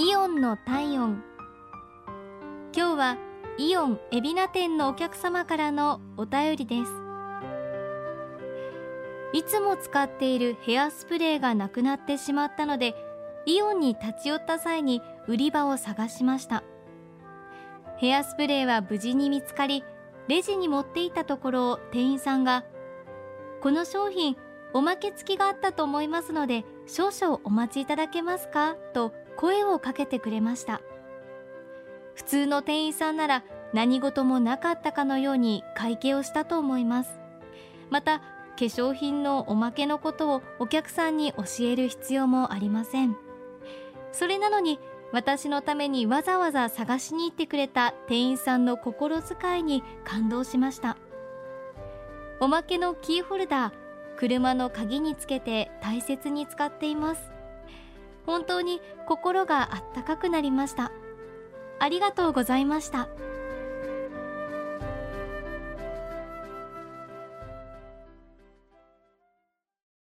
イオンの体温。今日はイオン海老名店のお客様からのお便りです。いつも使っているヘアスプレーがなくなってしまったのでイオンに立ち寄った際に売り場を探しました。ヘアスプレーは無事に見つかりレジに持っていたところ店員さんがこの商品おまけ付きがあったと思いますので少々お待ちいただけますか？と声をかけてくれました。普通の店員さんなら何事もなかったかのように会計をしたと思います。また化粧品のおまけのことをお客さんに教える必要もありません。それなのに私のためにわざわざ探しに行ってくれた店員さんの心遣いに感動しました。おまけのキーホルダー車の鍵につけて大切に使っています本当に心があったかくなりましたありがとうございました。